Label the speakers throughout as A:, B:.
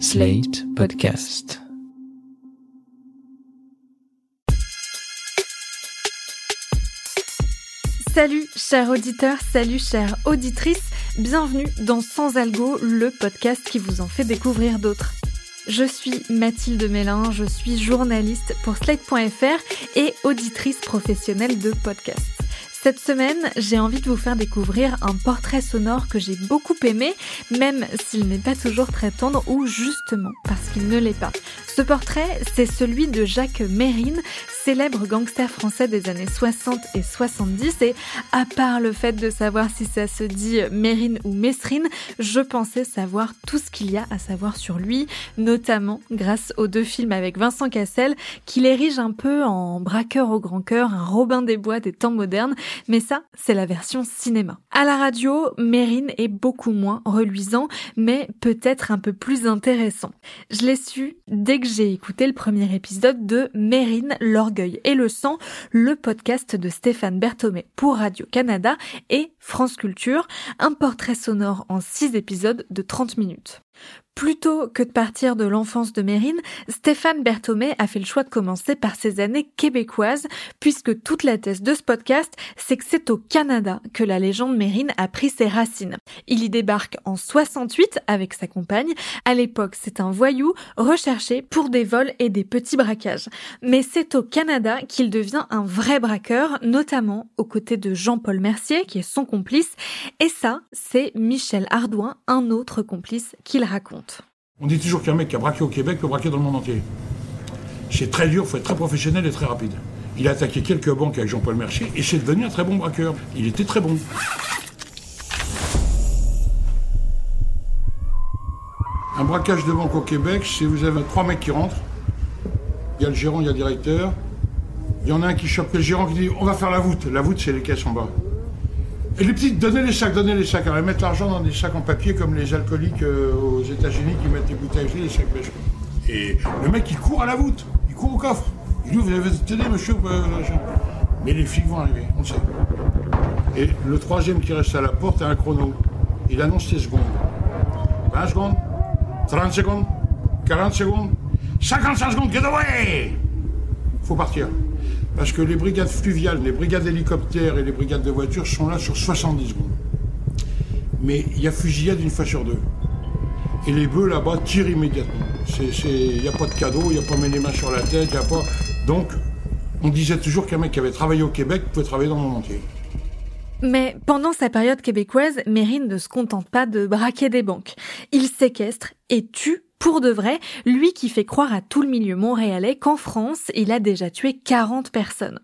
A: Slate Podcast.
B: Salut chers auditeurs, salut chères auditrices, bienvenue dans Sans Algo, le podcast qui vous en fait découvrir d'autres. Je suis Mathilde Mélin, je suis journaliste pour Slate.fr et auditrice professionnelle de podcasts. Cette semaine, j'ai envie de vous faire découvrir un portrait sonore que j'ai beaucoup aimé, même s'il n'est pas toujours très tendre ou justement parce qu'il ne l'est pas. Ce portrait, c'est celui de Jacques Mérine, célèbre gangster français des années 60 et 70 et à part le fait de savoir si ça se dit Mérine ou Mesrine, je pensais savoir tout ce qu'il y a à savoir sur lui, notamment grâce aux deux films avec Vincent Cassel qui l'érige un peu en braqueur au grand cœur, un Robin des Bois des temps modernes, mais ça, c'est la version cinéma. À la radio, Mérine est beaucoup moins reluisant, mais peut-être un peu plus intéressant. Je l'ai su dès que j'ai écouté le premier épisode de Mérine, et le sang, le podcast de Stéphane Berthomé pour Radio-Canada et France Culture, un portrait sonore en 6 épisodes de 30 minutes. Plutôt que de partir de l'enfance de Mérine, Stéphane Berthomé a fait le choix de commencer par ses années québécoises, puisque toute la thèse de ce podcast, c'est que c'est au Canada que la légende Mérine a pris ses racines. Il y débarque en 68 avec sa compagne. À l'époque, c'est un voyou recherché pour des vols et des petits braquages. Mais c'est au Canada qu'il devient un vrai braqueur, notamment aux côtés de Jean-Paul Mercier, qui est son complice. Et ça, c'est Michel Ardouin, un autre complice qu'il raconte.
C: On dit toujours qu'un mec qui a braqué au Québec peut braquer dans le monde entier. C'est très dur, il faut être très professionnel et très rapide. Il a attaqué quelques banques avec Jean-Paul Mercier et c'est devenu un très bon braqueur. Il était très bon. Un braquage de banque au Québec, c'est vous avez trois mecs qui rentrent. Il y a le gérant, il y a le directeur. Il y en a un qui chope le gérant qui dit on va faire la voûte. La voûte, c'est les caisses en bas. Et les petites, donnez les sacs, donnez les sacs. Alors, ils mettent l'argent dans des sacs en papier comme les alcooliques euh, aux États-Unis qui mettent des bouteilles, les sacs bêches. Et le mec, il court à la voûte, il court au coffre. Il dit Vous avez tenez, monsieur euh, Mais les flics vont arriver, on le sait. Et le troisième qui reste à la porte a un chrono. Il annonce ses secondes 20 secondes, 30 secondes, 40 secondes, 55 secondes, get away Faut partir. Parce que les brigades fluviales, les brigades hélicoptères et les brigades de voitures sont là sur 70 secondes. Mais il y a fusillade une fois sur deux. Et les bœufs là-bas tirent immédiatement. Il n'y a pas de cadeau, il n'y a pas mis les mains sur la tête, il a pas. Donc, on disait toujours qu'un mec qui avait travaillé au Québec pouvait travailler dans le monde entier.
B: Mais pendant sa période québécoise, Mérine ne se contente pas de braquer des banques. Il séquestre et tue pour de vrai, lui qui fait croire à tout le milieu montréalais qu'en France, il a déjà tué 40 personnes.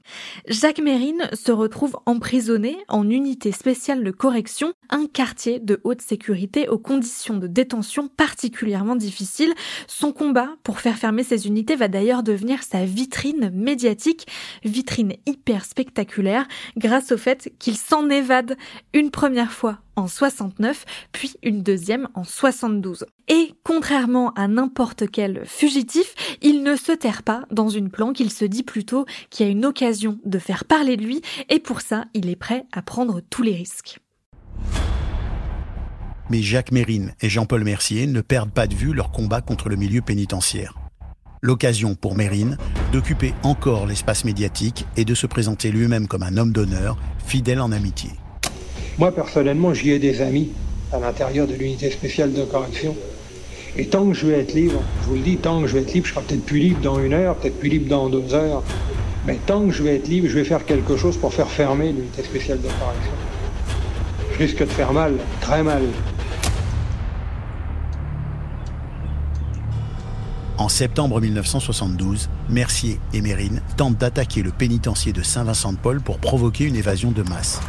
B: Jacques Mérine se retrouve emprisonné en unité spéciale de correction, un quartier de haute sécurité aux conditions de détention particulièrement difficiles. Son combat pour faire fermer ces unités va d'ailleurs devenir sa vitrine médiatique, vitrine hyper spectaculaire, grâce au fait qu'il s'en évade une première fois en 69, puis une deuxième en 72. Et contrairement à n'importe quel fugitif, il ne se terre pas dans une planque, il se dit plutôt qu'il y a une occasion de faire parler de lui, et pour ça, il est prêt à prendre tous les risques.
D: Mais Jacques Mérine et Jean-Paul Mercier ne perdent pas de vue leur combat contre le milieu pénitentiaire. L'occasion pour Mérine d'occuper encore l'espace médiatique et de se présenter lui-même comme un homme d'honneur, fidèle en amitié.
E: Moi, personnellement, j'y ai des amis à l'intérieur de l'unité spéciale de correction. Et tant que je vais être libre, je vous le dis, tant que je vais être libre, je serai peut-être plus libre dans une heure, peut-être plus libre dans deux heures. Mais tant que je vais être libre, je vais faire quelque chose pour faire fermer l'unité spéciale de correction. Je risque de faire mal, très mal.
D: En septembre 1972, Mercier et Mérine tentent d'attaquer le pénitencier de Saint-Vincent-de-Paul pour provoquer une évasion de masse.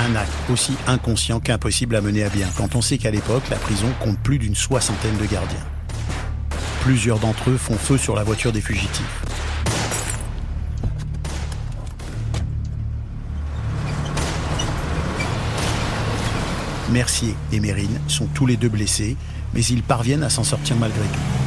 D: Un acte aussi inconscient qu'impossible à mener à bien quand on sait qu'à l'époque, la prison compte plus d'une soixantaine de gardiens. Plusieurs d'entre eux font feu sur la voiture des fugitifs. Mercier et Mérine sont tous les deux blessés, mais ils parviennent à s'en sortir malgré tout.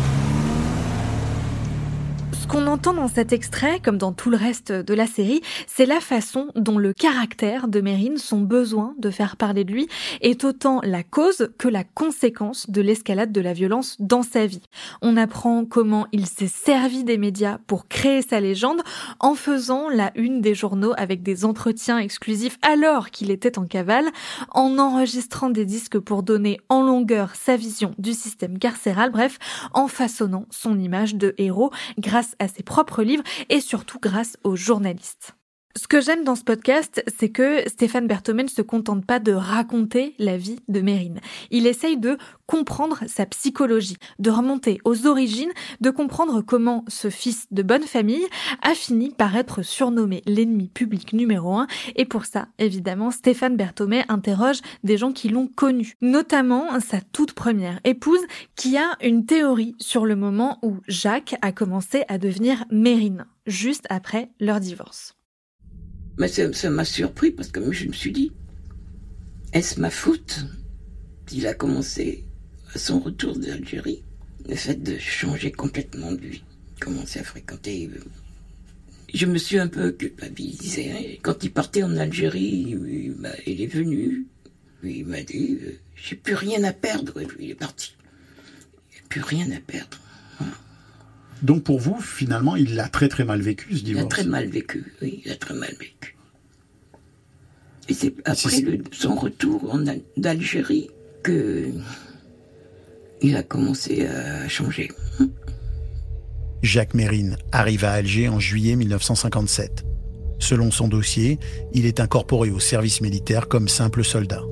B: Qu'on entend dans cet extrait, comme dans tout le reste de la série, c'est la façon dont le caractère de Mérine, son besoin de faire parler de lui, est autant la cause que la conséquence de l'escalade de la violence dans sa vie. On apprend comment il s'est servi des médias pour créer sa légende en faisant la une des journaux avec des entretiens exclusifs alors qu'il était en cavale, en enregistrant des disques pour donner en longueur sa vision du système carcéral, bref, en façonnant son image de héros grâce à ses propres livres et surtout grâce aux journalistes. Ce que j'aime dans ce podcast, c'est que Stéphane Berthomé ne se contente pas de raconter la vie de Mérine. Il essaye de comprendre sa psychologie, de remonter aux origines, de comprendre comment ce fils de bonne famille a fini par être surnommé l'ennemi public numéro un. Et pour ça, évidemment, Stéphane Berthomé interroge des gens qui l'ont connu, notamment sa toute première épouse, qui a une théorie sur le moment où Jacques a commencé à devenir Mérine, juste après leur divorce.
F: Mais ça m'a surpris parce que je me suis dit, est-ce ma faute Il a commencé à son retour d'Algérie, le fait de changer complètement de vie, commencer à fréquenter. Euh, je me suis un peu culpabilisé. Hein. Quand il partait en Algérie, il, est venu, il m'a dit, euh, j'ai plus rien à perdre, et il est parti. A plus rien à perdre.
D: Donc pour vous, finalement, il l'a très très mal vécu ce divorce.
F: Il a très mal vécu, oui, il a très mal vécu. Et c'est après son retour d'Algérie que il a commencé à changer.
D: Jacques Mérine arrive à Alger en juillet 1957. Selon son dossier, il est incorporé au service militaire comme simple soldat.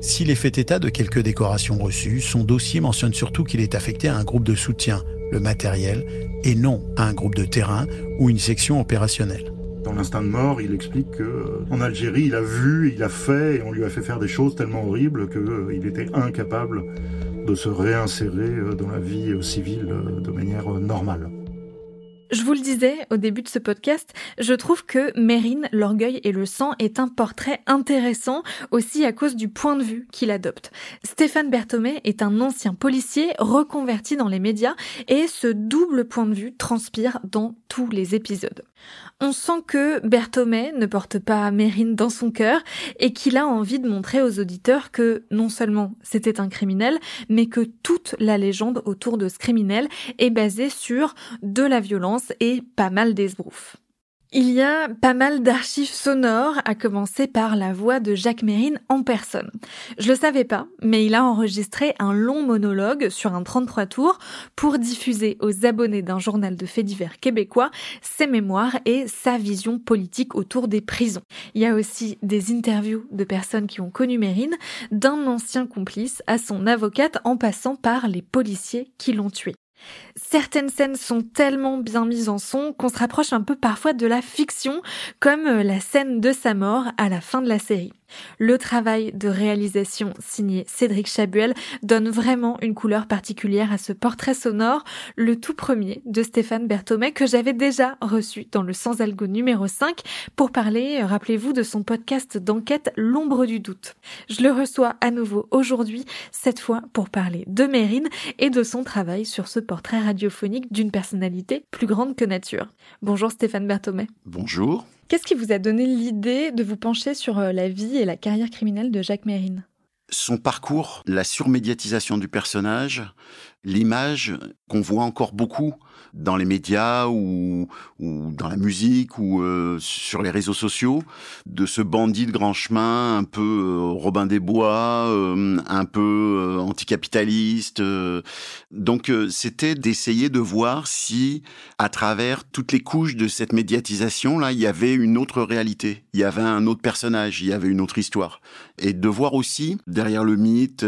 D: S'il est fait état de quelques décorations reçues, son dossier mentionne surtout qu'il est affecté à un groupe de soutien, le matériel, et non à un groupe de terrain ou une section opérationnelle.
G: Dans l'instinct de mort, il explique que euh, Algérie, il a vu, il a fait, et on lui a fait faire des choses tellement horribles qu'il euh, était incapable de se réinsérer euh, dans la vie civile de manière normale.
B: Je vous le disais au début de ce podcast, je trouve que Mérine, l'orgueil et le sang est un portrait intéressant aussi à cause du point de vue qu'il adopte. Stéphane Berthomé est un ancien policier reconverti dans les médias et ce double point de vue transpire dans tous les épisodes. On sent que Berthomé ne porte pas Mérine dans son cœur et qu'il a envie de montrer aux auditeurs que non seulement c'était un criminel, mais que toute la légende autour de ce criminel est basée sur de la violence et pas mal d'esbroufs. Il y a pas mal d'archives sonores, à commencer par la voix de Jacques Mérine en personne. Je le savais pas, mais il a enregistré un long monologue sur un 33 tours pour diffuser aux abonnés d'un journal de faits divers québécois ses mémoires et sa vision politique autour des prisons. Il y a aussi des interviews de personnes qui ont connu Mérine, d'un ancien complice à son avocate en passant par les policiers qui l'ont tué. Certaines scènes sont tellement bien mises en son qu'on se rapproche un peu parfois de la fiction, comme euh, la scène de sa mort à la fin de la série. Le travail de réalisation signé Cédric Chabuel donne vraiment une couleur particulière à ce portrait sonore, le tout premier de Stéphane Berthomé que j'avais déjà reçu dans le Sans Algo numéro 5 pour parler, rappelez-vous, de son podcast d'enquête L'ombre du doute. Je le reçois à nouveau aujourd'hui, cette fois pour parler de Mérine et de son travail sur ce portrait radiophonique d'une personnalité plus grande que nature. Bonjour Stéphane Berthomé.
D: Bonjour.
B: Qu'est-ce qui vous a donné l'idée de vous pencher sur euh, la vie et la carrière criminelle de Jacques Mérine?
H: Son parcours, la surmédiatisation du personnage, l'image qu'on voit encore beaucoup dans les médias ou, ou dans la musique ou euh, sur les réseaux sociaux de ce bandit de grand chemin un peu euh, Robin des Bois, euh, un peu anticapitaliste. donc c'était d'essayer de voir si à travers toutes les couches de cette médiatisation là, il y avait une autre réalité, il y avait un autre personnage, il y avait une autre histoire et de voir aussi derrière le mythe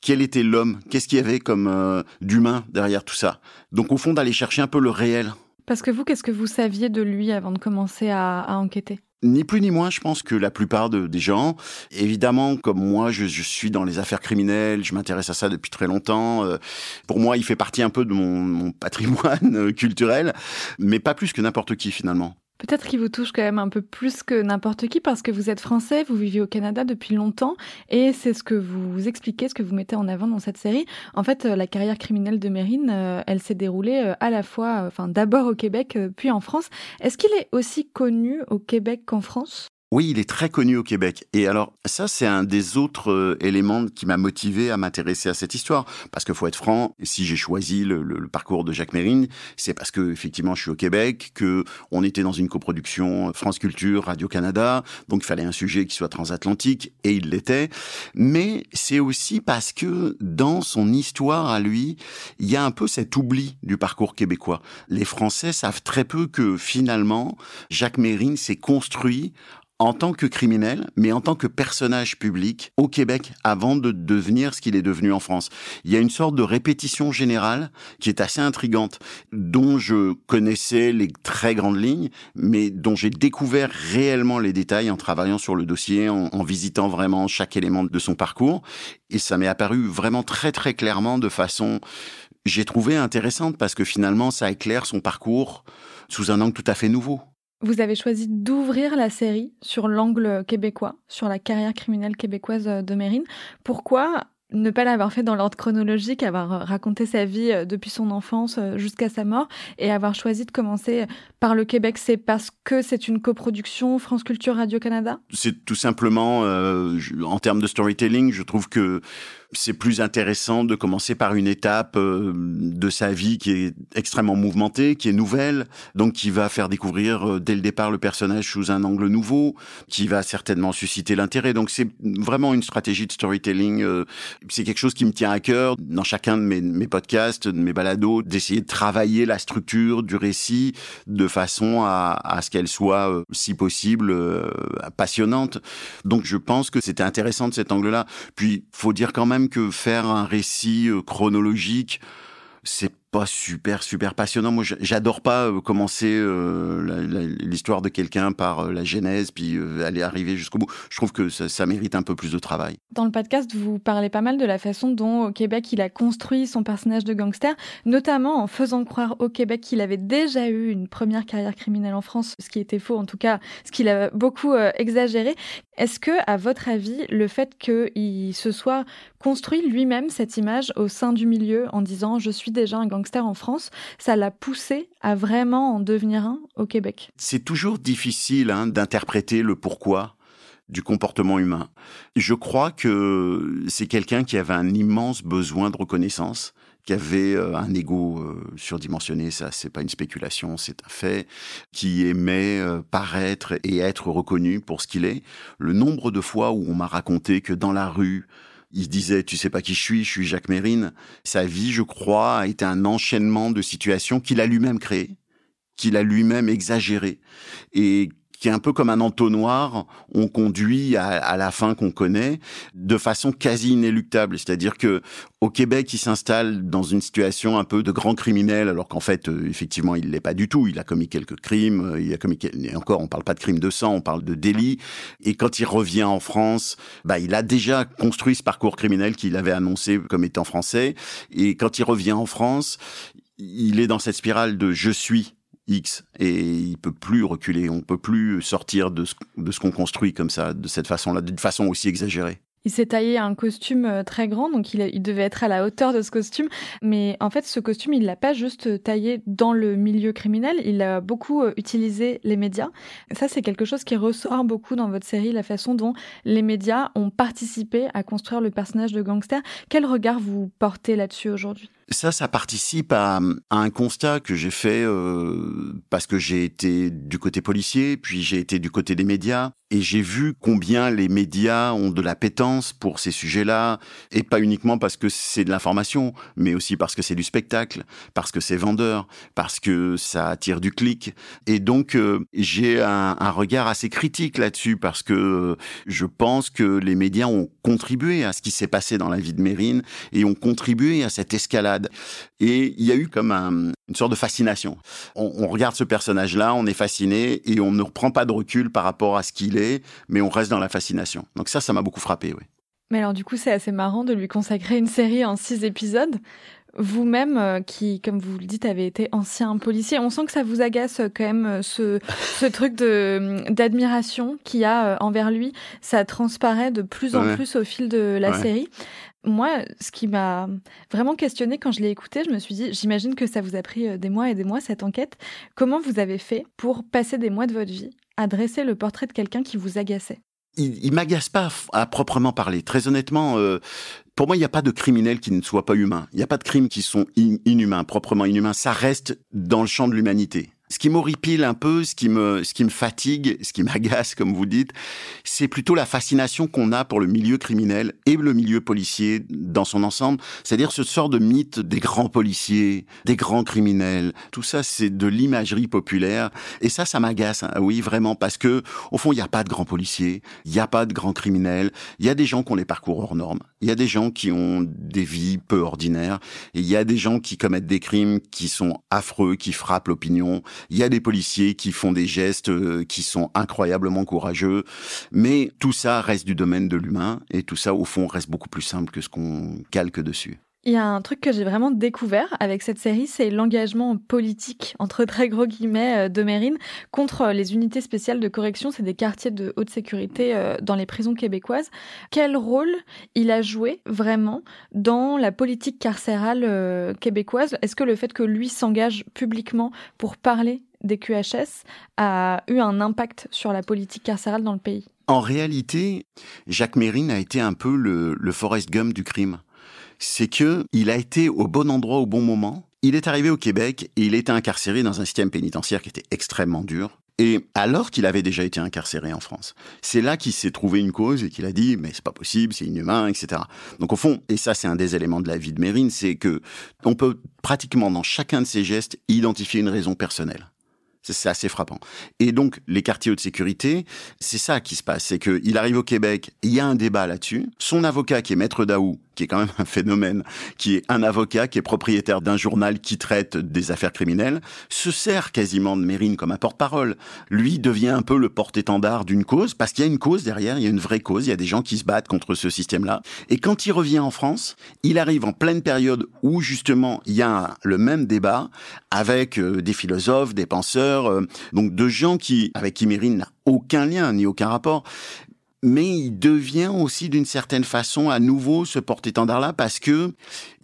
H: quel était l'homme, qu'est-ce qu'il y avait comme d'humain derrière tout ça. Donc au fond d'aller chercher un peu le réel.
B: Parce que vous, qu'est-ce que vous saviez de lui avant de commencer à, enquêter?
H: Ni plus ni moins, je pense que la plupart des gens, évidemment, comme moi, je, suis dans les affaires criminelles, je m'intéresse à ça depuis très longtemps. Euh, pour moi, il fait partie un peu de mon, mon patrimoine culturel, mais pas plus que n'importe qui finalement.
B: Peut-être qu'il vous touche quand même un peu plus que n'importe qui parce que vous êtes français, vous vivez au Canada depuis longtemps et c'est ce que vous expliquez, ce que vous mettez en avant dans cette série. En fait, la carrière criminelle de Mérine, elle s'est déroulée à la fois, enfin d'abord au Québec puis en France. Est-ce qu'il est aussi connu au Québec qu'en France?
H: Oui, il est très connu au Québec. Et alors, ça, c'est un des autres euh, éléments qui m'a motivé à m'intéresser à cette histoire. Parce que faut être franc, si j'ai choisi le, parcours de Jacques Mérine, c'est parce que effectivement, je suis au Québec, que on était dans une coproduction France Culture, Radio Canada, donc il fallait un sujet qui soit transatlantique, et il l'était. Mais c'est aussi parce que dans son histoire à lui, il y a un peu cet oubli du parcours québécois. Les Français savent très peu que finalement, Jacques Mérine s'est construit en tant que criminel, mais en tant que personnage public au Québec avant de devenir ce qu'il est devenu en France. Il y a une sorte de répétition générale qui est assez intrigante, dont je connaissais les très grandes lignes, mais dont j'ai découvert réellement les détails en travaillant sur le dossier, en, visitant vraiment chaque élément de son parcours. Et ça m'est apparu vraiment très très clairement de façon, j'ai trouvé intéressante parce que finalement ça éclaire son parcours sous un angle tout à fait nouveau.
B: Vous avez choisi d'ouvrir la série sur l'angle québécois, sur la carrière criminelle québécoise de Mérine. Pourquoi ne pas l'avoir fait dans l'ordre chronologique, avoir raconté sa vie euh, depuis son enfance euh, jusqu'à sa mort et avoir choisi de commencer par le Québec, c'est parce que c'est une coproduction France Culture Radio-Canada
H: C'est tout simplement, euh, en termes de storytelling, je trouve que c'est plus intéressant de commencer par une étape euh, de sa vie qui est extrêmement mouvementée, qui est nouvelle, donc qui va faire découvrir euh, dès le départ le personnage sous un angle nouveau, qui va certainement susciter l'intérêt. Donc c'est vraiment une stratégie de storytelling. Euh, c'est quelque chose qui me tient à cœur dans chacun de mes, mes podcasts, de mes balados, d'essayer de travailler la structure du récit de façon à, à ce qu'elle soit, si possible, passionnante. Donc je pense que c'était intéressant de cet angle-là. Puis faut dire quand même que faire un récit euh, chronologique, c'est pas super super passionnant. Moi, j'adore pas euh, commencer euh, l'histoire de quelqu'un par la genèse puis aller arriver jusqu'au bout. Je trouve que ça, ça, mérite un peu plus de travail.
B: Dans le podcast, vous parlez pas mal de la façon dont au Québec il a construit son personnage de gangster, notamment en faisant croire au Québec qu'il avait déjà eu une première carrière criminelle en France, ce qui était faux en tout cas, ce qu'il a beaucoup exagéré. Est-ce que, à votre avis, le fait qu'il se soit construit lui-même cette image au sein du milieu en disant je suis déjà un gangster en France, ça l'a poussé à vraiment en devenir un au Québec?
H: C'est toujours difficile hein, d'interpréter le pourquoi du comportement humain. Je crois que c'est quelqu'un qui avait un immense besoin de reconnaissance, qui avait euh, un ego euh, surdimensionné, ça c'est pas une spéculation, c'est un fait, qui aimait euh, paraître et être reconnu pour ce qu'il est. Le nombre de fois où on m'a raconté que dans la rue, il disait, tu sais pas qui je suis, je suis Jacques Mérine. Sa vie, je crois, a été un enchaînement de situations qu'il a lui-même créées, qu'il a lui-même exagérées et qui est un peu comme un entonnoir, on conduit à, la fin qu'on connaît de façon quasi inéluctable. C'est-à-dire que au Québec, il s'installe dans une situation un peu de grand criminel, alors qu'en fait, euh, effectivement, il l'est pas du tout. Il a commis quelques crimes, euh, il a commis et encore, on parle pas de crimes de sang, on parle de délits. Et quand il revient en France, bah, il a déjà construit ce parcours criminel qu'il avait annoncé comme étant français. Et quand il revient en France, il est dans cette spirale de je suis X et il peut plus reculer, on peut plus sortir de ce, qu'on construit comme ça, de cette façon-là, d'une façon aussi exagérée.
B: Il s'est taillé un costume euh, très grand, donc il, il, devait être à la hauteur de ce costume. Mais en fait, ce costume, il l'a pas juste taillé dans le milieu criminel, il a beaucoup euh, utilisé les médias. Ça, c'est quelque chose qui ressort beaucoup dans votre série, la façon dont les médias ont participé à construire le personnage de gangster. Quel regard vous portez là-dessus aujourd'hui?
H: Ça, ça participe à, un constat que j'ai fait euh, parce que j'ai été du côté policier, puis j'ai été du côté des médias, et j'ai vu combien les médias ont de la pétence pour ces sujets-là, et pas uniquement parce que c'est de l'information, mais aussi parce que c'est du spectacle, parce que c'est vendeur, parce que ça attire du clic. Et donc, euh, j'ai un, un, regard assez critique là-dessus, parce que je pense que les médias ont contribué à ce qui s'est passé dans la vie de Mérine, et ont contribué à cette escalade et il y a eu comme une sorte de fascination. On, on regarde ce personnage-là, on est fasciné et on ne reprend pas de recul par rapport à ce qu'il est, mais on reste dans la fascination. Donc ça, ça m'a beaucoup frappé, oui.
B: Mais alors du coup, c'est assez marrant de lui consacrer une série en six épisodes. Vous-même, euh, qui, comme vous le dites, avez été ancien policier, on sent que ça vous agace euh, quand même euh, ce, ce truc de d'admiration qu'il y a envers lui. Ça transparaît de plus en plus au fil de la série. Moi, ce qui m'a vraiment questionné quand je l'ai écouté, je me suis dit, j'imagine que ça vous a pris des mois et des mois cette enquête. Comment vous avez fait pour passer des mois de votre vie à dresser le portrait de quelqu'un qui vous agaçait?
H: Il, il m'agace pas à proprement parler. Très honnêtement, euh, pour moi, il n'y a pas de criminels qui ne soient pas humains. Il n'y a pas de crimes qui sont inhumains, proprement inhumains. Ça reste dans le champ de l'humanité. Ce qui m'horripile un peu, ce qui me, ce qui me fatigue, ce qui m'agace, comme vous dites, c'est plutôt la fascination qu'on a pour le milieu criminel et le milieu policier dans son ensemble. C'est-à-dire ce sort de mythe des grands policiers, des grands criminels. Tout ça, c'est de l'imagerie populaire. Et ça, ça m'agace. Hein. Oui, vraiment, parce que, au fond, il n'y a pas de grands policiers, il n'y a pas de grands criminels. Il y a des gens qui ont les parcours hors normes. Il y a des gens qui ont des vies peu ordinaires. Il y a des gens qui commettent des crimes qui sont affreux, qui frappent l'opinion il y a des policiers qui font des gestes euh, qui sont incroyablement courageux, mais tout ça reste du domaine de l'humain et tout ça, au fond, reste beaucoup plus simple que ce qu'on calque dessus.
B: Il y a un truc que j'ai vraiment découvert avec cette série, c'est l'engagement politique, entre très gros guillemets, euh, de Mérine contre les unités spéciales de correction. C'est des quartiers de haute sécurité euh, dans les prisons québécoises. Quel rôle il a joué vraiment dans la politique carcérale euh, québécoise? Est-ce que le fait que lui s'engage publiquement pour parler des QHS a eu un impact sur la politique carcérale dans le pays?
H: En réalité, Jacques Mérine a été un peu le, le Forrest Gump du crime c'est que il a été au bon endroit au bon moment. Il est arrivé au Québec et il était incarcéré dans un système pénitentiaire qui était extrêmement dur. Et alors qu'il avait déjà été incarcéré en France, c'est là qu'il s'est trouvé une cause et qu'il a dit mais c'est pas possible, c'est inhumain, etc. Donc au fond, et ça c'est un des éléments de la vie de Mérine, c'est que on peut pratiquement dans chacun de ses gestes identifier une raison personnelle. C'est assez frappant. Et donc, les quartiers de sécurité, c'est ça qui se passe. C'est qu'il arrive au Québec, il y a un débat là-dessus. Son avocat, qui est maître Daou, qui est quand même un phénomène, qui est un avocat, qui est propriétaire d'un journal qui traite des affaires criminelles, se sert quasiment de Mérine comme un porte-parole. Lui devient un peu le porte-étendard d'une cause, parce qu'il y a une cause derrière, il y a une vraie cause, il y a des gens qui se battent contre ce système-là. Et quand il revient en France, il arrive en pleine période où justement il y a le même débat avec euh, des philosophes, des penseurs, euh, donc de gens qui, avec qui Mérine n'a aucun lien ni aucun rapport, mais il devient aussi d'une certaine façon à nouveau ce porte-étendard-là parce que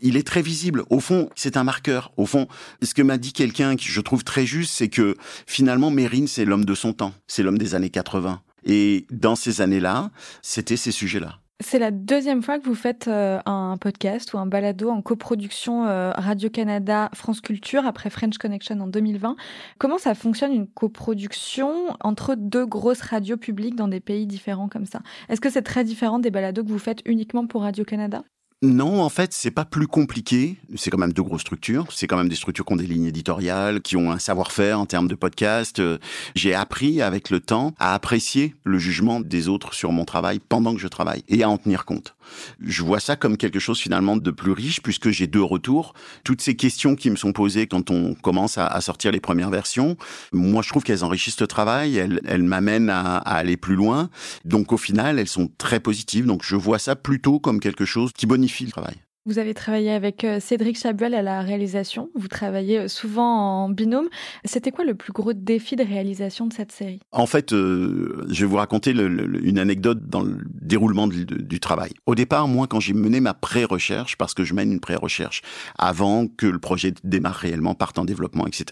H: il est très visible. Au fond, c'est un marqueur. Au fond, ce que m'a dit quelqu'un qui je trouve très juste, c'est que finalement Mérine, c'est l'homme de son temps. C'est l'homme des années 80. Et dans ces années-là, c'était ces sujets-là.
B: C'est la deuxième fois que vous faites euh, un podcast ou un balado en coproduction euh, Radio-Canada France Culture après French Connection en 2020. Comment ça fonctionne une coproduction entre deux grosses radios publiques dans des pays différents comme ça? Est-ce que c'est très différent des balados que vous faites uniquement pour Radio-Canada?
H: Non, en fait, c'est pas plus compliqué. C'est quand même deux grosses structures. C'est quand même des structures qui ont des lignes éditoriales, qui ont un savoir-faire en termes de podcast. Euh, j'ai appris avec le temps à apprécier le jugement des autres sur mon travail pendant que je travaille et à en tenir compte. Je vois ça comme quelque chose finalement de plus riche puisque j'ai deux retours. Toutes ces questions qui me sont posées quand on commence à, sortir les premières versions, moi je trouve qu'elles enrichissent le travail, elles, m'amènent à, aller plus loin. Donc au final, elles sont très positives. Donc je vois ça plutôt comme quelque chose qui bonifie le travail.
B: Vous avez travaillé avec euh, Cédric Chabuel à la réalisation. Vous travaillez euh, souvent en binôme. C'était quoi le plus gros défi de réalisation de cette série?
H: En fait, euh, je vais vous raconter une anecdote dans le déroulement du, travail. Au départ, moi, quand j'ai mené ma pré-recherche, parce que je mène une pré-recherche avant que le projet démarre réellement, parte en développement, etc.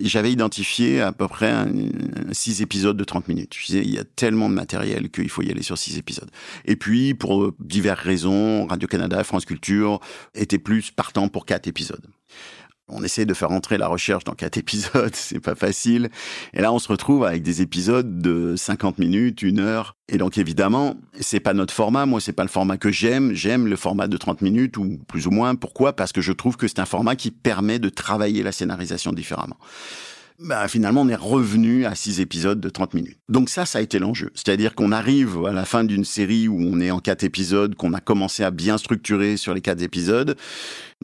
H: J'avais identifié à peu près un, six épisodes de 30 minutes. Je disais, il y a tellement de matériel qu'il faut y aller sur six épisodes. Et puis, pour diverses raisons, Radio-Canada, France Culture, était plus partant pour quatre épisodes. On essaie de faire entrer la recherche dans quatre épisodes, c'est pas facile. Et là, on se retrouve avec des épisodes de 50 minutes, une heure. Et donc, évidemment, c'est pas notre format. Moi, c'est pas le format que j'aime. J'aime le format de 30 minutes ou plus ou moins. Pourquoi? Parce que je trouve que c'est un format qui permet de travailler la scénarisation différemment bah, finalement, on est revenu à six épisodes de 30 minutes. Donc ça, ça a été l'enjeu. C'est-à-dire qu'on arrive à la fin d'une série où on est en quatre épisodes, qu'on a commencé à bien structurer sur les quatre épisodes.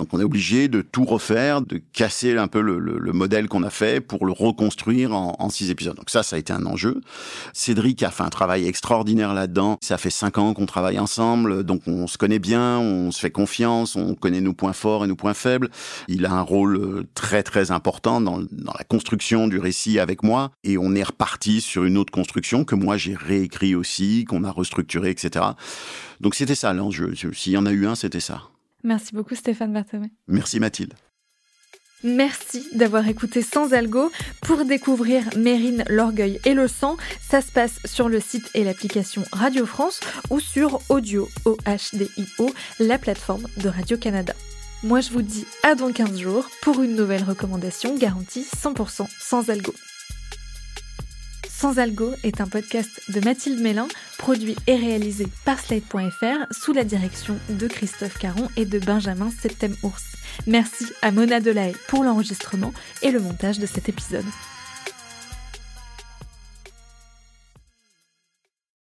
H: Donc on est obligé de tout refaire, de casser un peu le, le, modèle qu'on a fait pour le reconstruire en, en, six épisodes. Donc ça, ça a été un enjeu. Cédric a fait un travail extraordinaire là-dedans. Ça fait cinq ans qu'on travaille ensemble, donc on se connaît bien, on se fait confiance, on connaît nos points forts et nos points faibles. Il a un rôle euh, très très important dans, dans la construction du récit avec moi, et on est reparti sur une autre construction que moi j'ai réécrit aussi, qu'on a restructuré, etc. Donc c'était ça l'enjeu. S'il y en a eu un, c'était ça.
B: Merci beaucoup Stéphane Berthomé.
H: Merci Mathilde.
B: Merci d'avoir écouté Sans Algo. Pour découvrir Mérine, l'orgueil et le sang, ça se passe sur le site et l'application Radio France ou sur Audio, O-H-D-I-O, la plateforme de Radio-Canada. Moi, je vous dis à dans 15 jours pour une nouvelle recommandation garantie 100% sans algo. Sans Algo est un podcast de Mathilde Mélin, produit et réalisé par Slate.fr sous la direction de Christophe Caron et de Benjamin Septem-Ours. Merci à Mona Delahaye pour l'enregistrement et le montage de cet épisode.